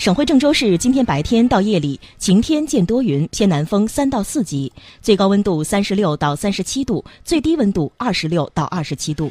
省会郑州市今天白天到夜里晴天见多云，偏南风三到四级，最高温度三十六到三十七度，最低温度二十六到二十七度。